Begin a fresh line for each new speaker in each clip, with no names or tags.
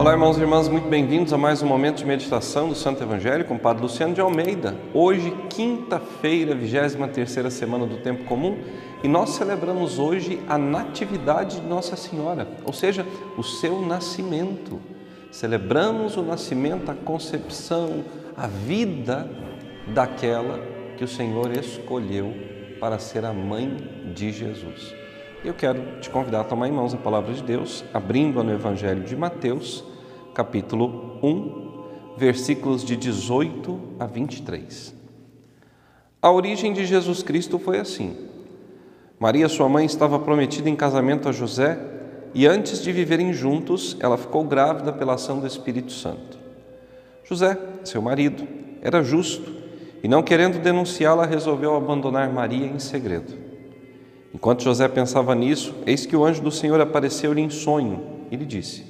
Olá, irmãos e irmãs, muito bem-vindos a mais um momento de meditação do Santo Evangelho com o Padre Luciano de Almeida. Hoje, quinta-feira, 23 semana do Tempo Comum, e nós celebramos hoje a Natividade de Nossa Senhora, ou seja, o seu nascimento. Celebramos o nascimento, a concepção, a vida daquela que o Senhor escolheu para ser a mãe de Jesus. Eu quero te convidar a tomar em mãos a palavra de Deus, abrindo no Evangelho de Mateus, capítulo 1, versículos de 18 a 23. A origem de Jesus Cristo foi assim. Maria, sua mãe, estava prometida em casamento a José e antes de viverem juntos, ela ficou grávida pela ação do Espírito Santo. José, seu marido, era justo e, não querendo denunciá-la, resolveu abandonar Maria em segredo. Enquanto José pensava nisso, eis que o anjo do Senhor apareceu-lhe em sonho e lhe disse: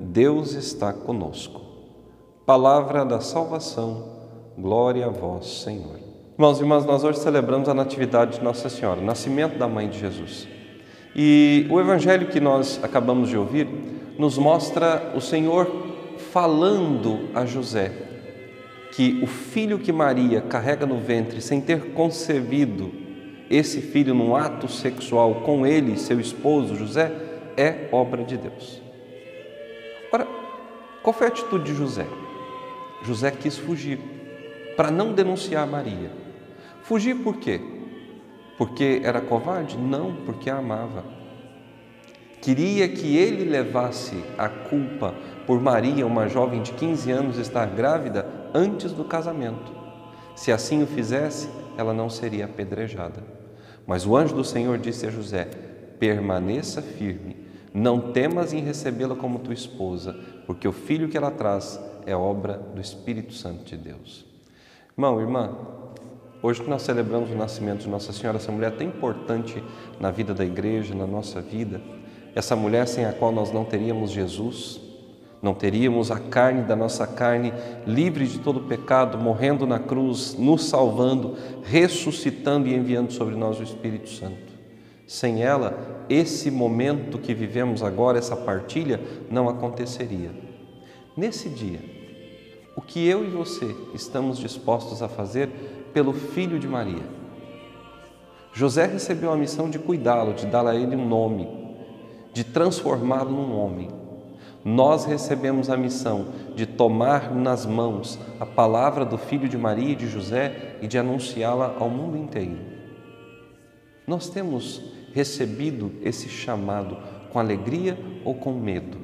Deus está conosco. Palavra da salvação, glória a vós, Senhor. Irmãos e irmãs, nós hoje celebramos a Natividade de Nossa Senhora, o nascimento da Mãe de Jesus. E o Evangelho que nós acabamos de ouvir nos mostra o Senhor falando a José que o filho que Maria carrega no ventre sem ter concebido esse filho num ato sexual com ele, seu esposo José, é obra de Deus. Ora, qual foi a atitude de José? José quis fugir para não denunciar Maria. Fugir por quê? Porque era covarde? Não, porque a amava. Queria que ele levasse a culpa por Maria, uma jovem de 15 anos, estar grávida antes do casamento. Se assim o fizesse, ela não seria apedrejada. Mas o anjo do Senhor disse a José: permaneça firme, não temas em recebê-la como tua esposa, porque o filho que ela traz é obra do Espírito Santo de Deus. Irmão, irmã, hoje que nós celebramos o nascimento de Nossa Senhora, essa mulher tão importante na vida da igreja, na nossa vida, essa mulher sem a qual nós não teríamos Jesus, não teríamos a carne da nossa carne livre de todo pecado, morrendo na cruz, nos salvando, ressuscitando e enviando sobre nós o Espírito Santo. Sem ela, esse momento que vivemos agora, essa partilha, não aconteceria. Nesse dia, o que eu e você estamos dispostos a fazer pelo filho de Maria? José recebeu a missão de cuidá-lo, de dar a ele um nome, de transformá-lo num homem nós recebemos a missão de tomar nas mãos a palavra do Filho de Maria e de José e de anunciá-la ao mundo inteiro. Nós temos recebido esse chamado com alegria ou com medo?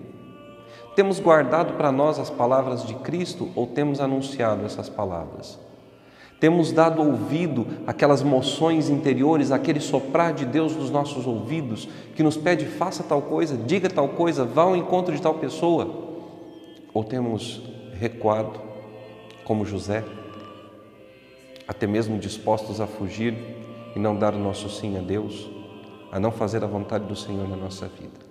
Temos guardado para nós as palavras de Cristo ou temos anunciado essas palavras? Temos dado ouvido àquelas moções interiores, aquele soprar de Deus nos nossos ouvidos, que nos pede faça tal coisa, diga tal coisa, vá ao encontro de tal pessoa? Ou temos recuado, como José, até mesmo dispostos a fugir e não dar o nosso sim a Deus, a não fazer a vontade do Senhor na nossa vida?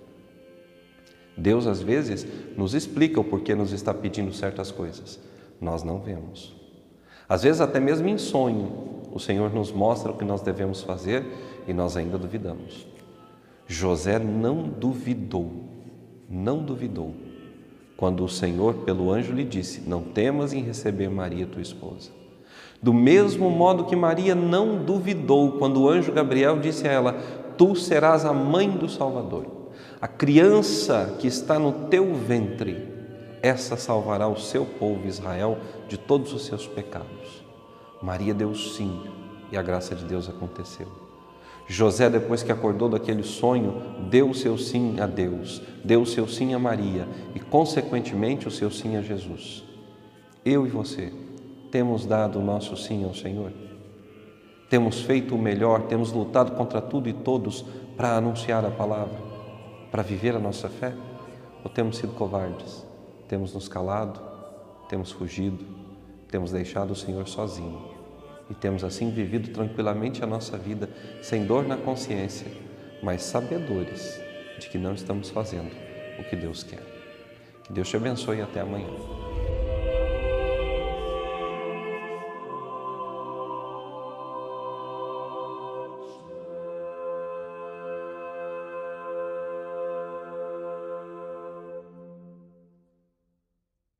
Deus, às vezes, nos explica o porquê nos está pedindo certas coisas, nós não vemos. Às vezes, até mesmo em sonho, o Senhor nos mostra o que nós devemos fazer e nós ainda duvidamos. José não duvidou, não duvidou, quando o Senhor, pelo anjo, lhe disse: Não temas em receber Maria, tua esposa. Do mesmo modo que Maria não duvidou quando o anjo Gabriel disse a ela: Tu serás a mãe do Salvador. A criança que está no teu ventre essa salvará o seu povo Israel de todos os seus pecados. Maria deu sim e a graça de Deus aconteceu. José, depois que acordou daquele sonho, deu o seu sim a Deus, deu o seu sim a Maria e, consequentemente, o seu sim a Jesus. Eu e você temos dado o nosso sim ao Senhor? Temos feito o melhor, temos lutado contra tudo e todos para anunciar a palavra, para viver a nossa fé? Ou temos sido covardes? temos nos calado, temos fugido, temos deixado o Senhor sozinho e temos assim vivido tranquilamente a nossa vida, sem dor na consciência, mas sabedores de que não estamos fazendo o que Deus quer. Que Deus te abençoe e até amanhã.